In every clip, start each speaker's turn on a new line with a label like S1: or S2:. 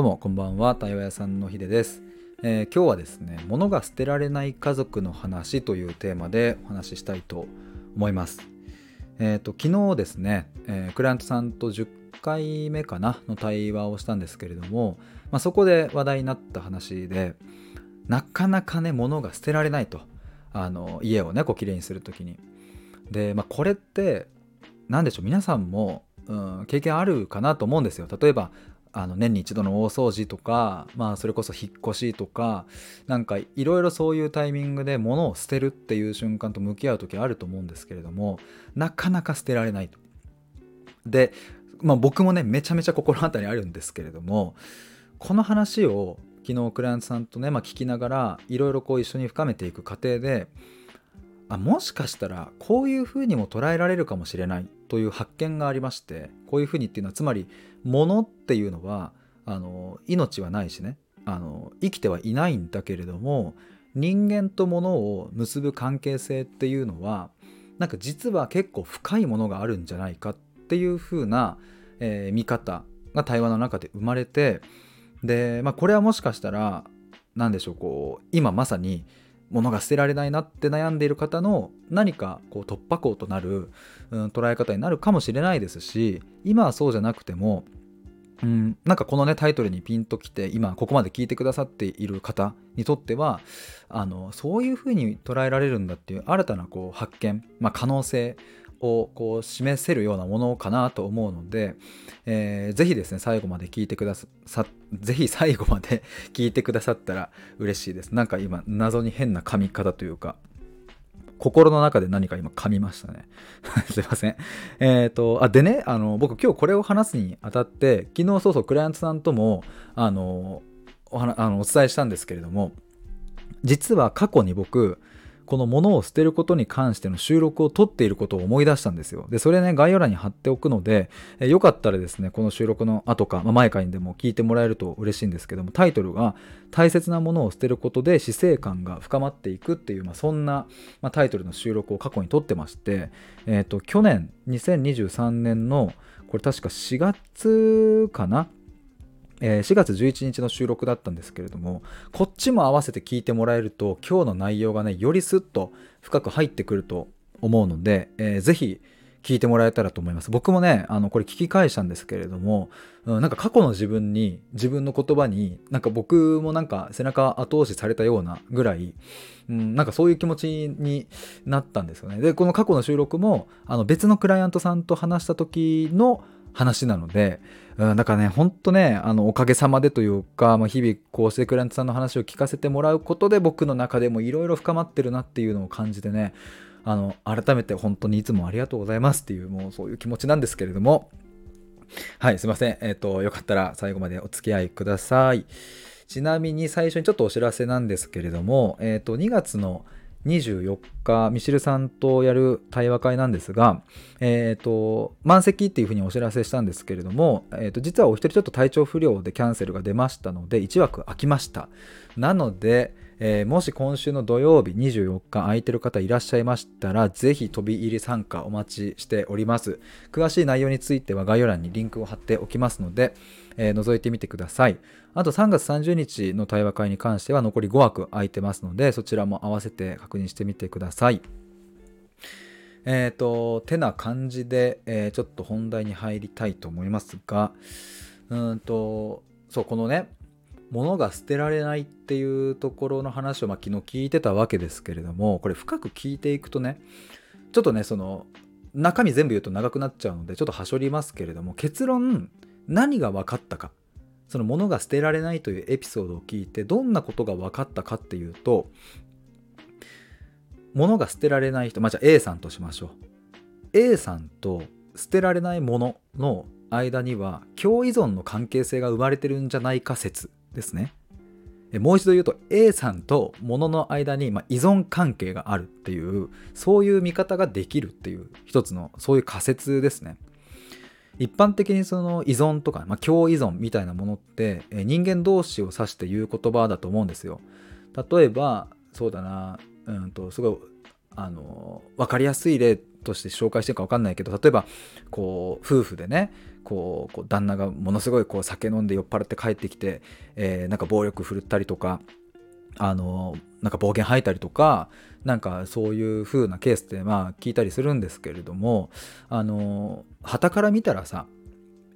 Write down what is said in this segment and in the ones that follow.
S1: どうもこんばんは対話屋さんのひでです、えー、今日はですね物が捨てられない家族の話というテーマでお話ししたいと思います。えっ、ー、と昨日ですね、えー、クライアントさんと10回目かなの対話をしたんですけれども、まあ、そこで話題になった話でなかなかね物が捨てられないとあの家をねこう綺麗にする時に。で、まあ、これって何でしょう皆さんも、うん、経験あるかなと思うんですよ。例えばあの年に一度の大掃除とか、まあ、それこそ引っ越しとかなんかいろいろそういうタイミングで物を捨てるっていう瞬間と向き合う時あると思うんですけれどもなかなか捨てられないと。で、まあ、僕もねめちゃめちゃ心当たりあるんですけれどもこの話を昨日クライアントさんとね、まあ、聞きながらいろいろこう一緒に深めていく過程であもしかしたらこういうふうにも捉えられるかもしれないという発見がありましてこういうふうにっていうのはつまり物っていうのはあの命はないしね。あの生きてはいないんだけれども人間と物を結ぶ関係性っていうのはなんか実は結構深いものがあるんじゃないかっていう風な、えー、見方が対話の中で生まれてで、まあ、これはもしかしたら何でしょうこう今まさに物が捨てられないなって悩んでいる方の何かこう突破口となる、うん、捉え方になるかもしれないですし今はそうじゃなくても、うん、なんかこのねタイトルにピンときて今ここまで聞いてくださっている方にとってはあのそういうふうに捉えられるんだっていう新たなこう発見、まあ、可能性をこう示せるようなものかなと思うので、えー、ぜひですね最後まで聞いてくださぜひ最後まで 聞いてくださったら嬉しいです。なんか今謎に変な噛み方というか心の中で何か今噛みましたね。すいません。えっ、ー、とあでねあの僕今日これを話すにあたって昨日そうそうクライアントさんともあのおあのお伝えしたんですけれども実は過去に僕この物を捨てることに関しての収録を撮っていることを思い出したんですよ。で、それね、概要欄に貼っておくので、えよかったらですね、この収録の後か、まあ、前かにでも聞いてもらえると嬉しいんですけども、タイトルが、大切なものを捨てることで死生観が深まっていくっていう、まあ、そんな、まあ、タイトルの収録を過去に撮ってまして、えっ、ー、と、去年、2023年の、これ確か4月かなえー、4月11日の収録だったんですけれどもこっちも合わせて聞いてもらえると今日の内容がねよりスッと深く入ってくると思うので、えー、ぜひ聞いてもらえたらと思います。僕もねあのこれ聞き返したんですけれども、うん、なんか過去の自分に自分の言葉になんか僕もなんか背中後押しされたようなぐらい、うん、なんかそういう気持ちになったんですよね。でこの過去の収録もあの別のクライアントさんと話した時の話なので、うん、だからね、ほんとね、あの、おかげさまでというか、まあ、日々こうしてクライアントさんの話を聞かせてもらうことで僕の中でもいろいろ深まってるなっていうのを感じてね、あの、改めて本当にいつもありがとうございますっていう、もうそういう気持ちなんですけれども、はい、すいません。えっ、ー、と、よかったら最後までお付き合いください。ちなみに最初にちょっとお知らせなんですけれども、えっ、ー、と、2月の24日、ミシルさんとやる対話会なんですが、えっ、ー、と、満席っていうふうにお知らせしたんですけれども、えっ、ー、と、実はお一人ちょっと体調不良でキャンセルが出ましたので、1枠空きました。なので、えー、もし今週の土曜日24日空いてる方いらっしゃいましたら、ぜひ飛び入り参加お待ちしております。詳しい内容については概要欄にリンクを貼っておきますので、えー、覗いてみてください。あと3月30日の対話会に関しては残り5枠空いてますので、そちらも合わせて確認してみてください。えっ、ー、と、てな感じで、えー、ちょっと本題に入りたいと思いますが、うんと、そう、このね、物が捨てられないっていうところの話を、まあ、昨日聞いてたわけですけれどもこれ深く聞いていくとねちょっとねその中身全部言うと長くなっちゃうのでちょっとはしょりますけれども結論何が分かったか。その物が捨てられないというエピソードを聞いてどんなことが分かったかっていうと物が捨てられない人まあじゃあ A さんとしましょう。A さんと捨てられないものの間には共依存の関係性が生まれてるんじゃないか説。ですね。もう一度言うと A さんと物の間に依存関係があるっていうそういう見方ができるっていう一つのそういう仮説ですね。一般的にその依存とか、まあ、共依存みたいなものって人間同士を指して言う言葉だと思うんですよ。例えばそうだなうんとすごいあの分かりやすい例として紹介してるか分かんないけど例えばこう夫婦でねこう旦那がものすごいこう酒飲んで酔っ払って帰ってきて、えー、なんか暴力振るったりとかあのなんか暴言吐いたりとかなんかそういう風なケースってまあ聞いたりするんですけれどもあの旗から見たらさ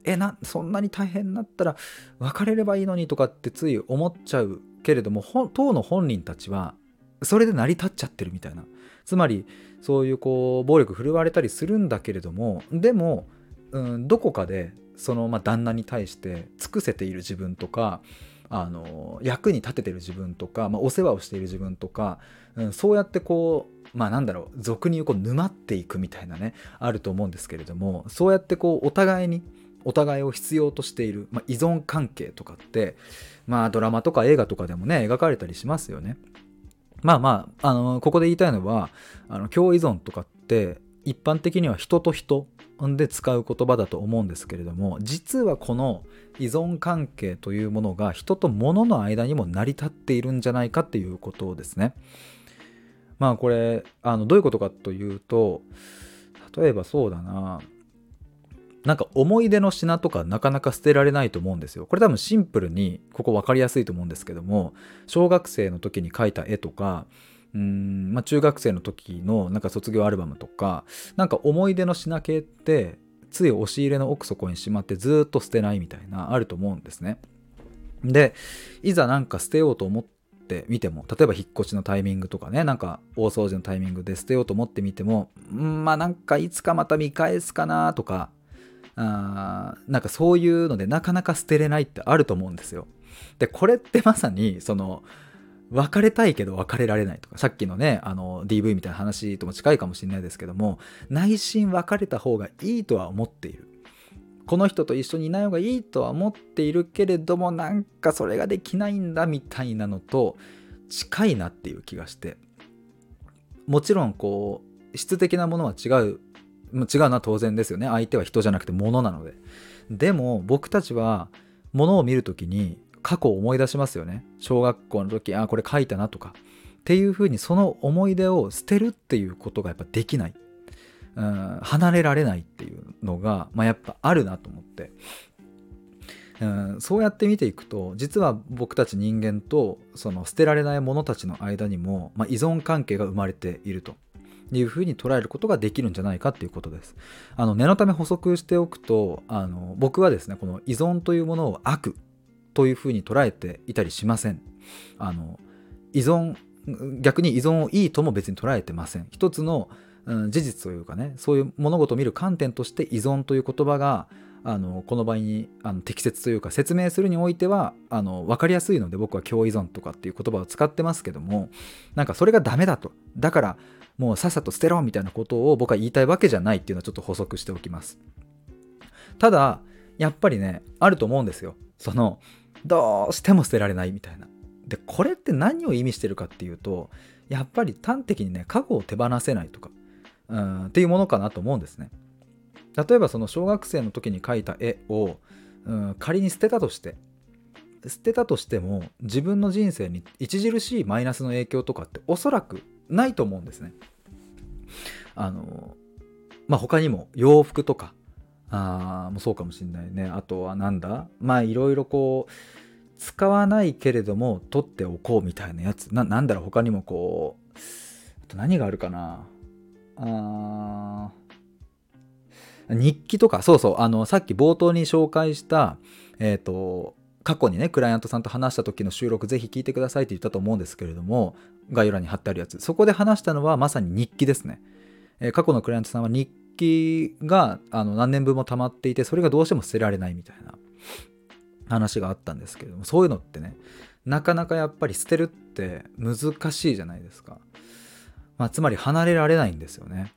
S1: えなそんなに大変になったら別れればいいのにとかってつい思っちゃうけれども当の本人たちはそれで成り立っちゃってるみたいな。つまりそういうこう暴力振るわれたりするんだけれどもでも、うん、どこかでそのまあ旦那に対して尽くせている自分とかあの役に立ててる自分とか、まあ、お世話をしている自分とか、うん、そうやってこうまあなんだろう俗に言うこう沼っていくみたいなねあると思うんですけれどもそうやってこうお互いにお互いを必要としている、まあ、依存関係とかってまあドラマとか映画とかでもね描かれたりしますよね。まあまあ、あのここで言いたいのはあの共依存とかって一般的には人と人で使う言葉だと思うんですけれども実はこの依存関係というものが人と物の間にも成り立っているんじゃないかっていうことですね。まあこれあのどういうことかというと例えばそうだななんか思い出の品とかなかなか捨てられないと思うんですよ。これ多分シンプルにここ分かりやすいと思うんですけども小学生の時に描いた絵とかうん、まあ、中学生の時のなんか卒業アルバムとかなんか思い出の品系ってつい押し入れの奥底にしまってずっと捨てないみたいなあると思うんですね。でいざなんか捨てようと思ってみても例えば引っ越しのタイミングとかねなんか大掃除のタイミングで捨てようと思ってみてもんまあなんかいつかまた見返すかなとかあなんかそういうのでなかなか捨てれないってあると思うんですよ。でこれってまさにその別れたいけど別れられないとかさっきのねあの DV みたいな話とも近いかもしれないですけども内心別れた方がいいとは思っている。この人と一緒にいない方がいいとは思っているけれどもなんかそれができないんだみたいなのと近いなっていう気がして。もちろんこう質的なものは違う違うのは当然ですよね。相手は人じゃなくて物なので。でも僕たちは物を見る時に過去を思い出しますよね。小学校の時あこれ書いたなとか。っていうふうにその思い出を捨てるっていうことがやっぱできない、うん、離れられないっていうのが、まあ、やっぱあるなと思って、うん、そうやって見ていくと実は僕たち人間とその捨てられないものたちの間にも、まあ、依存関係が生まれていると。いうふうに捉えることができるんじゃないかっていうことです。あの念のため補足しておくとあの僕はですねこの依存というものを悪というふうに捉えていたりしません。あの依存逆に依存をいいとも別に捉えてません。一つの、うん、事実というかねそういう物事を見る観点として依存という言葉があのこの場合にあの適切というか説明するにおいてはあの分かりやすいので僕は共依存とかっていう言葉を使ってますけどもなんかそれがダメだとだからもうさっさと捨てろみたいなことを僕は言いたいわけじゃないっていうのはちょっと補足しておきますただやっぱりねあると思うんですよそのどうしても捨てられないみたいなでこれって何を意味してるかっていうとやっぱり端的にね過去を手放せないとかうんっていうものかなと思うんですね例えばその小学生の時に描いた絵をうん仮に捨てたとして捨てたとしても自分の人生に著しいマイナスの影響とかっておそらくないと思うんですね。あのまあ他にも洋服とかあもそうかもしんないね。あとはなんだ？まあいろいろこう使わないけれども取っておこうみたいなやつ。ななんだろう他にもこうあと何があるかな？あ日記とか。そうそう。あのさっき冒頭に紹介したえっ、ー、と過去にねクライアントさんと話した時の収録ぜひ聞いてくださいって言ったと思うんですけれども概要欄に貼ってあるやつ。そこで話したのはまさに日記ですね、えー、過去のクライアントさんは日記があの何年分も溜まっていてそれがどうしても捨てられないみたいな話があったんですけれどもそういうのってねなかなかやっぱり捨てるって難しいじゃないですか、まあ、つまり離れられないんですよね。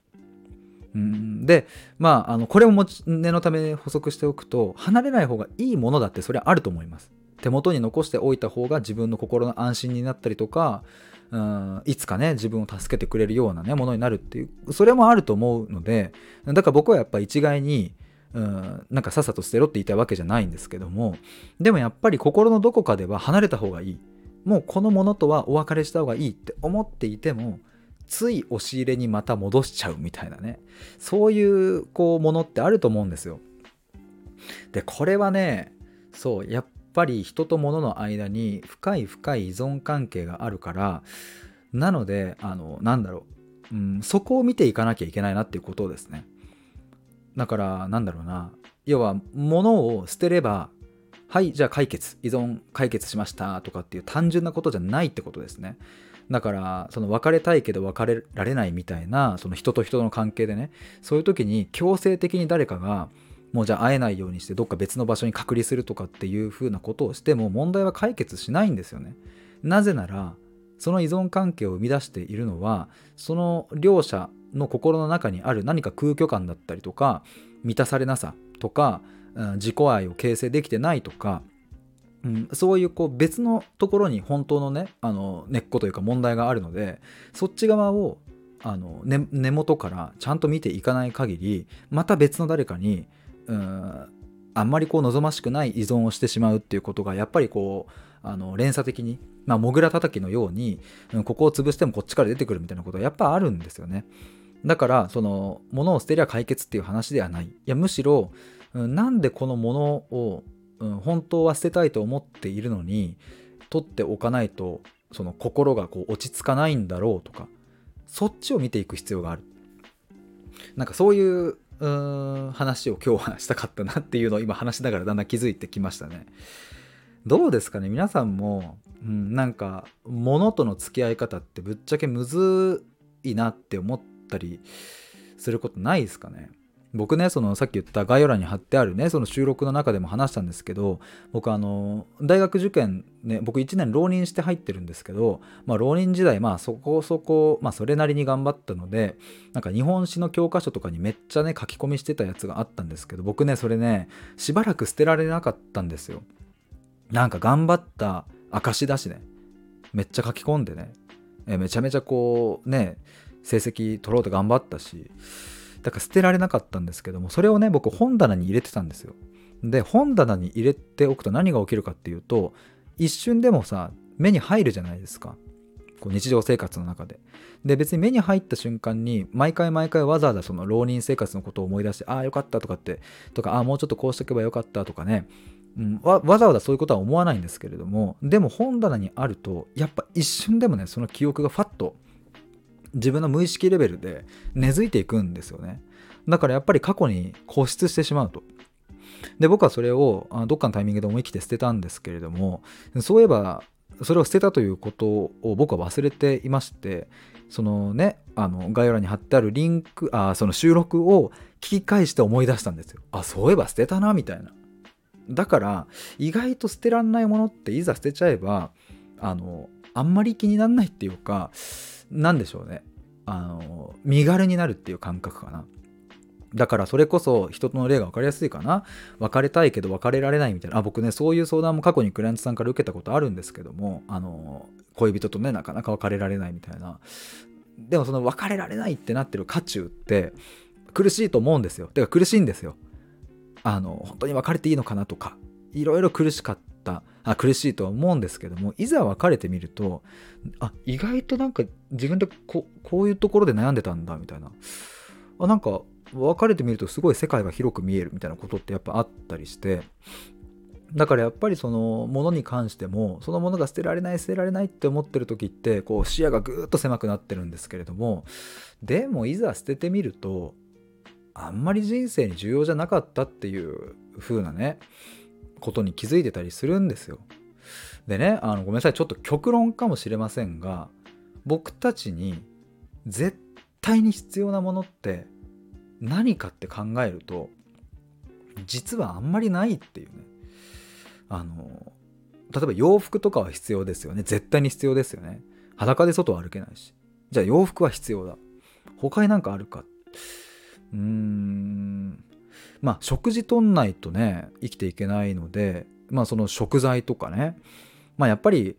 S1: うん。でまああのこれを念のため補足しておくと離れない方がいいものだってそれはあると思います。手元に残しておいた方が自分の心の安心になったりとかうんいつかね自分を助けてくれるようなねものになるっていうそれもあると思うのでだから僕はやっぱ一概にうんなんかさっさと捨てろって言いたいわけじゃないんですけどもでもやっぱり心のどこかでは離れた方がいい。もうこのものとはお別れした方がいいって思っていてもつい押し入れにまた戻しちゃうみたいなね。そういうこうものってあると思うんですよ。でこれはねそうやっぱり人と物の間に深い深い依存関係があるからなのであのなんだろう、うん、そこを見ていかなきゃいけないなっていうことですね。だからなんだろうな要は物を捨てればはいじゃあ解決依存解決しましたとかっていう単純なことじゃないってことですね。だからその別れたいけど別れられないみたいなその人と人の関係でねそういう時に強制的に誰かがもうじゃあ会えないようにしてどっか別の場所に隔離するとかっていう風なことをしても問題は解決しないんですよね。なぜならその依存関係を生み出しているのはその両者の心の中にある何か空虚感だったりとか満たされなさとか自己愛を形成できてないとか、うん、そういうこう別のところに本当のねあの根っこというか問題があるのでそっち側をあの根根元からちゃんと見ていかない限りまた別の誰かにうんあんまりこう望ましくない依存をしてしまうっていうことがやっぱりこうあの連鎖的に、まあ、モグラ叩きのように、うん、ここを潰してもこっちから出てくるみたいなことはやっぱあるんですよね。だからその物を捨てりゃ解決っていう話ではない。いやむしろうんなんでこのものを、うん、本当は捨てたいと思っているのに取っておかないとその心がこう落ち着かないんだろうとかそっちを見ていく必要があるなんかそういうう話を今日はしたかったなっていうのを今話しながらだんだん気づいてきましたね。どうですかね？皆さんも、うん、なんか物との付き合い方ってぶっちゃけむずいなって思ったりすることないですかね？僕ねそのさっき言った概要欄に貼ってあるねその収録の中でも話したんですけど僕あの大学受験ね僕1年浪人して入ってるんですけど、まあ、浪人時代まあそこそこ、まあ、それなりに頑張ったのでなんか日本史の教科書とかにめっちゃね書き込みしてたやつがあったんですけど僕ねそれねしばらく捨てられなかったんですよ。なんか頑張った証だしねめっちゃ書き込んでねえめちゃめちゃこうね成績取ろうと頑張ったしだから捨てられなかったんですけどもそれをね僕本棚に入れてたんですよ。で本棚に入れておくと何が起きるかっていうと一瞬でもさ目に入るじゃないですか。こう日常生活の中で。で別に目に入った瞬間に毎回毎回わざわざその浪人生活のことを思い出してああよかったとかってとかああもうちょっとこうしとけばよかったとかね、うん、わわざわざそういうことは思わないんですけれどもでも本棚にあるとやっぱ一瞬でもねその記憶がファッと自分の無意識レベルで根付いていくんですよね。だからやっぱり過去に固執してしまうと。で僕はそれをどっかのタイミングで思い切って捨てたんですけれどもそういえばそれを捨てたということを僕は忘れていましてそのねあの概要欄に貼ってあるリンクあその収録を聞き返して思い出したんですよ。あそういえば捨てたなみたいな。だから意外と捨てらんないものっていざ捨てちゃえばあのあんまり気にならないっていうか何でしょうね。あの身軽になるっていう感覚かな。だからそれこそ人との例が分かりやすいかな。別れたいけど別れられないみたいな。あ僕ねそういう相談も過去にクライアントさんから受けたことあるんですけどもあの恋人とねなかなか別れられないみたいな。でもその別れられないってなってる渦中って苦しいと思うんですよ。てか苦しいんですよ。あの本当に別れていいのかなとかいろいろ苦しかった。あ苦しいとは思うんですけどもいざ別れてみるとあ意外となんか自分でここういうところで悩んでたんだみたいな。あなんか別れてみるとすごい世界が広く見えるみたいなことってやっぱあったりして。だからやっぱりそのものに関してもそのものが捨てられない捨てられないって思ってる時ってこう視野がぐーっと狭くなってるんですけれどもでもいざ捨ててみるとあんまり人生に重要じゃなかったっていう風なねことに気づいてたりするんですよ。でねあのごめんなさいちょっと極論かもしれませんが僕たちに絶対に必要なものって何かって考えると実はあんまりないっていうね。あの例えば洋服とかは必要ですよね。絶対に必要ですよね。裸で外は歩けないし。じゃあ洋服は必要だ。他になんかあるか。うーん。まあ食事とんないとね生きていけないのでまあその食材とかねまあやっぱり、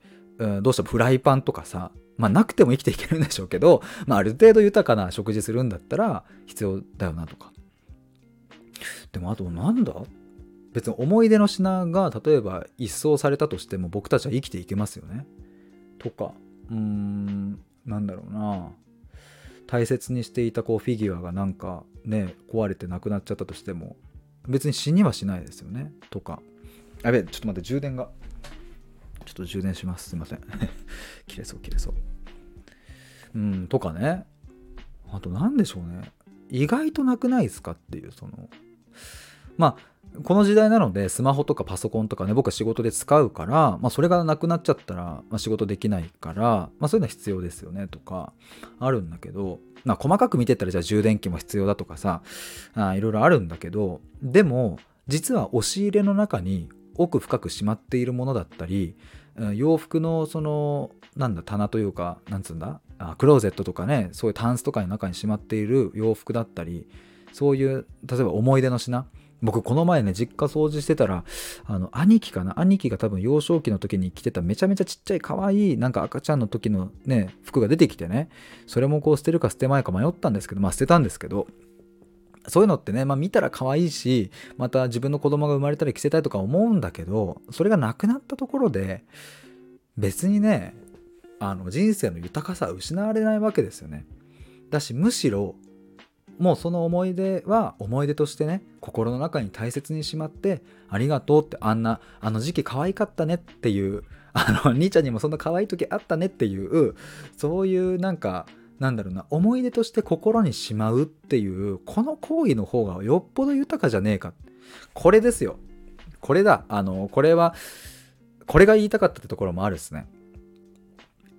S1: どうしてもフライパンとかさまあなくても生きていけるんでしょうけど、まあある程度豊かな食事するんだったら必要だよなとか。でもあとなんだ？別に思い出の品が例えば一掃されたとしても僕たちは生きていけますよね。とか、うーん、なんだろうな。大切にしていたこうフィギュアがなんかね壊れてなくなっちゃったとしても別に死にはしないですよね。とか。やべちょっと待って充電が。ちょっと充電します。すいません。切れそう切れそう。うんとかね。あと何でしょうね。意外となくないですかっていうその。まあこの時代なのでスマホとかパソコンとかね僕は仕事で使うから、まあ、それがなくなっちゃったら、まあ、仕事できないから、まあ、そういうのは必要ですよねとかあるんだけど、まあ、細かく見てったらじゃあ充電器も必要だとかさあいろいろあるんだけどでも実は押し入れの中に奥深くしまっているものだったり洋服のそのなんだ棚というかなんつうんだあクローゼットとかねそういうタンスとかの中にしまっている洋服だったりそういう例えば思い出の品僕この前ね実家掃除してたらあの兄貴かな？兄貴が多分幼少期の時に着てためちゃめちゃちっちゃい可愛いなんか赤ちゃんの時のね服が出てきてねそれもこう捨てるか捨てまいか迷ったんですけどまあ捨てたんですけどそういうのってね、まあ、見たら可愛いしまた自分の子供が生まれたら着せたいとか思うんだけどそれがなくなったところで別にねあの人生の豊かさは失われないわけですよね。だしむしろもうその思い出は思い出としてね心の中に大切にしまってありがとうってあんなあの時期可愛かったねっていうあの兄ちゃんにもそんな可愛い時あったねっていうそういうなんかなんだろうな思い出として心にしまうっていうこの行為の方がよっぽど豊かじゃねえか。これですよ。これだ。あのこれはこれが言いたかったってところもあるですね。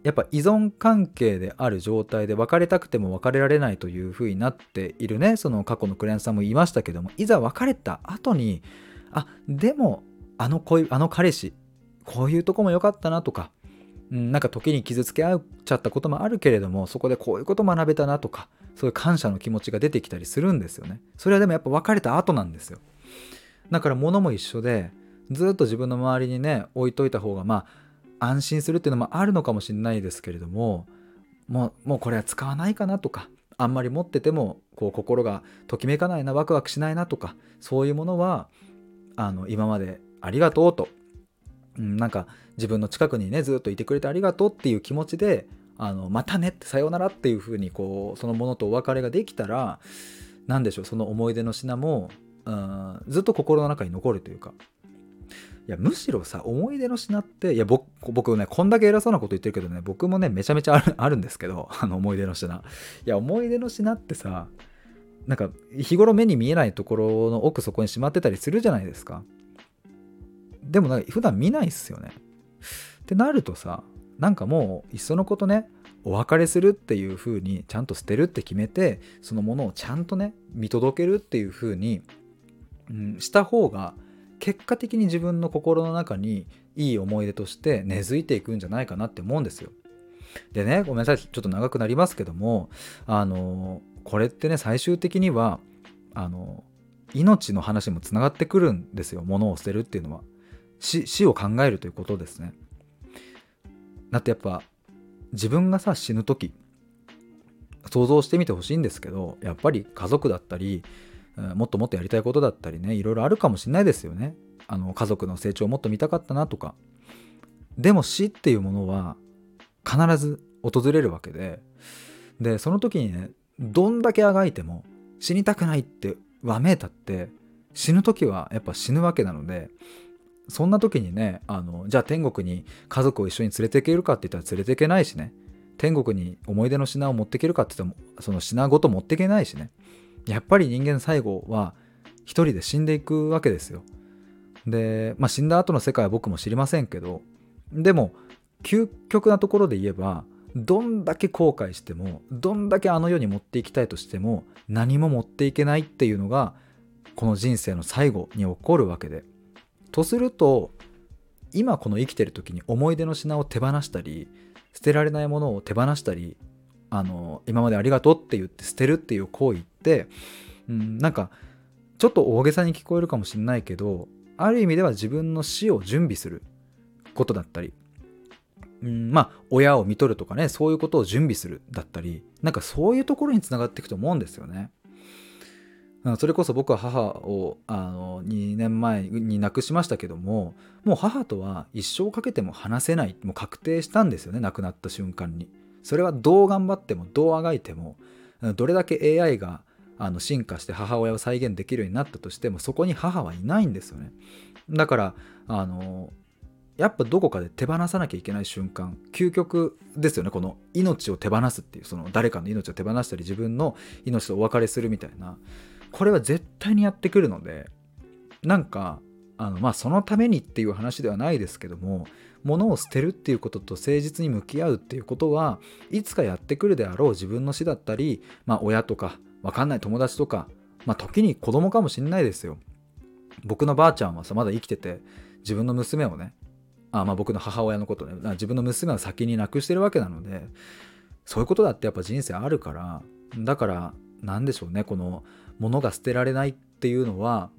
S1: やっぱ依存関係である状態で別れたくても別れられないというふうになっているね。その過去のクライアンさんも言いましたけどもいざ別れた後にあでもあの恋あの彼氏こういうとこも良かったなとか、うん、なんか時に傷つけ合っちゃったこともあるけれどもそこでこういうこと学べたなとかそういう感謝の気持ちが出てきたりするんですよね。それはでもやっぱ別れた後なんですよ。だから物も一緒でずっと自分の周りにね置いといた方がまあ安心するっていうのもあるのかもしれないですけれどももうもうこれは使わないかなとかあんまり持っててもこう心がときめかないなワクワクしないなとかそういうものはあの今までありがとうと、うん、なんか自分の近くにねずっといてくれてありがとうっていう気持ちであのまたねってさようならっていうふうにこうそのものとお別れができたら何でしょうその思い出の品も、うん、ずっと心の中に残るというかいやむしろさ思い出の品っていや僕僕ねこんだけ偉そうなこと言ってるけどね僕もねめちゃめちゃあるあるんですけど あの思い出の品。いや思い出の品ってさなんか日頃目に見えないところの奥底にしまってたりするじゃないですか。でもなんか普段見ないっすよね。ってなるとさなんかもういっそのことねお別れするっていう風にちゃんと捨てるって決めてそのものをちゃんとね見届けるっていう風に、うん、した方が結果的に自分の心の中にいい思い出として根付いていくんじゃないかなって思うんですよ。でねごめんなさいちょっと長くなりますけどもあのこれってね最終的にはあの命の話もつながってくるんですよ物を捨てるっていうのは死を考えるということですね。だってやっぱ自分がさ死ぬ時想像してみてほしいんですけどやっぱり家族だったりもっともっとやりたいことだったりねいろいろあるかもしれないですよね。あの家族の成長をもっと見たかったなとか。でも死っていうものは必ず訪れるわけで。でその時にねどんだけあがいても死にたくないってわめいたって死ぬ時はやっぱ死ぬわけなのでそんな時にねあのじゃあ天国に家族を一緒に連れていけるかって言ったら連れていけないしね。天国に思い出の品を持っていけるかって言ってもその品ごと持っていけないしね。やっぱり人間最後は一人で死んでいくわけですよ。で、まあ、死んだ後の世界は僕も知りませんけどでも究極なところで言えばどんだけ後悔してもどんだけあの世に持っていきたいとしても何も持っていけないっていうのがこの人生の最後に起こるわけで。とすると今この生きてる時に思い出の品を手放したり捨てられないものを手放したりあの今までありがとうって言って捨てるっていう行為って、うん、なんかちょっと大げさに聞こえるかもしれないけどある意味では自分の死を準備することだったり、うん、まあ親を見とるとかねそういうことを準備するだったりなんかそういうところにつながっていくと思うんですよね。それこそ僕は母をあの2年前に亡くしましたけどももう母とは一生かけても話せないもう確定したんですよね亡くなった瞬間に。それはどう頑張ってもどうあがいてもどれだけ AI があの進化して母親を再現できるようになったとしてもそこに母はいないんですよね。だからあのやっぱどこかで手放さなきゃいけない瞬間究極ですよね。この命を手放すっていうその誰かの命を手放したり自分の命とお別れするみたいな。これは絶対にやってくるのでなんかあのまあそのためにっていう話ではないですけども物を捨てるっていうことと誠実に向き合うっていうことはいつかやってくるであろう自分の死だったり、まあ、親とか分かんない友達とか、まあ、時に子供かもしんないですよ。僕のばあちゃんはさまだ生きてて自分の娘をねあまあ僕の母親のことね自分の娘を先に亡くしてるわけなのでそういうことだってやっぱ人生あるからだから何でしょうねこの物が捨てられないっていうのは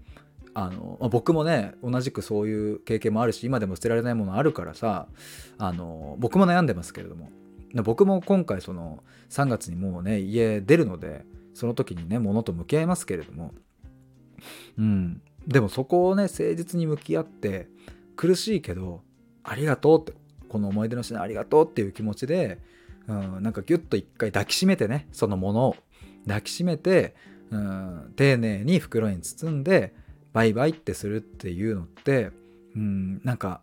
S1: あの、まあ、僕もね同じくそういう経験もあるし今でも捨てられないものあるからさあの僕も悩んでますけれども。僕も今回その3月にもうね家出るのでその時にね物と向き合いますけれども。うん。でもそこをね誠実に向き合って苦しいけどありがとうってこの思い出の品ありがとうっていう気持ちで、うん、なんかギュッと一回抱きしめてねそのものを抱きしめて、うん、丁寧に袋に包んでバイバイってするっていうのって、うん、なんか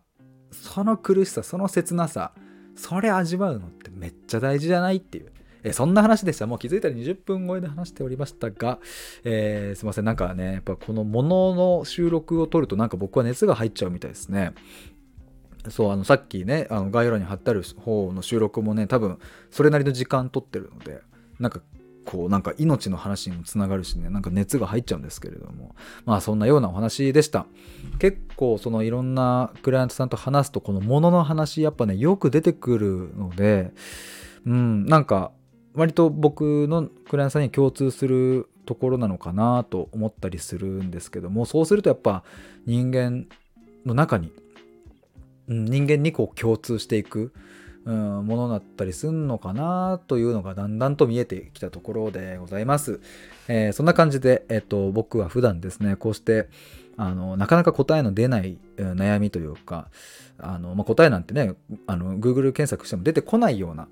S1: その苦しさその切なさそれ味わうのってめっちゃ大事じゃないっていうえそんな話でした。もう気づいたら20分超えで話しておりましたが、えー、すいません。なんかね、やっぱこのものの収録を撮るとなんか僕は熱が入っちゃうみたいですね。そう、あの、さっきね、あの概要欄に貼ってある方の収録もね、多分それなりの時間撮ってるので、なんかこうなんか命の話にもつながるしね。なんか熱が入っちゃうんですけれども。まあそんなようなお話でした。結構そのいろんなクライアントさんと話すとこのものの話やっぱねよく出てくるのでうんなんか割と僕のクライアントさんに共通するところなのかなと思ったりするんですけどもそうするとやっぱ人間の中に、人間にこう共通していく、うん、ものだったりするのかなというのがだんだんと見えてきたところでございます。えー、そんな感じで、えっと、僕は普段ですねこうしてあのなかなか答えの出ない悩みというかあの、まあ、答えなんてねあの Google 検索しても出てこないような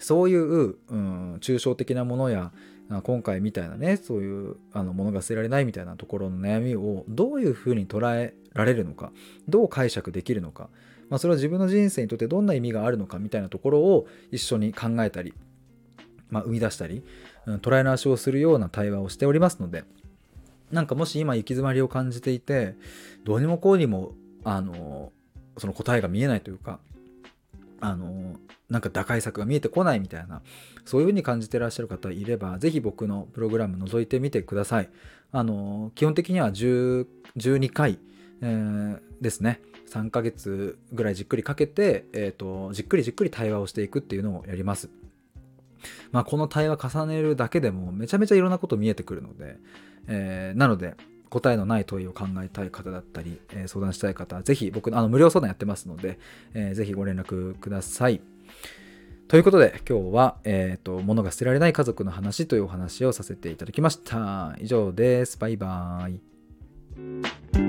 S1: そういう、うん、抽象的なものや今回みたいなねそういうあのものが捨てられないみたいなところの悩みをどういうふうに捉えられるのかどう解釈できるのか、まあ、それは自分の人生にとってどんな意味があるのかみたいなところを一緒に考えたり、まあ、生み出したり、うん、捉え直しをするような対話をしておりますのでなんかもし今行き詰まりを感じていてどうにもこうにもあのその答えが見えないというかあのなんか打開策が見えてこないみたいなそういう風に感じてらっしゃる方いれば是非僕のプログラム覗いてみてください。あの基本的には10 12回、えー、ですね。3ヶ月ぐらいじっくりかけて、えーと、じっくりじっくり対話をしていくっていうのをやりますまあ、この対話重ねるだけでもめちゃめちゃいろんなこと見えてくるので、えー、なので答えのない問いを考えたい方だったり、えー、相談したい方はぜひ僕のあの無料相談やってますので、えー、ぜひご連絡ください。ということで今日は、えーと、物が捨てられない家族の話というお話をさせていただきました。以上です。バイバーイ。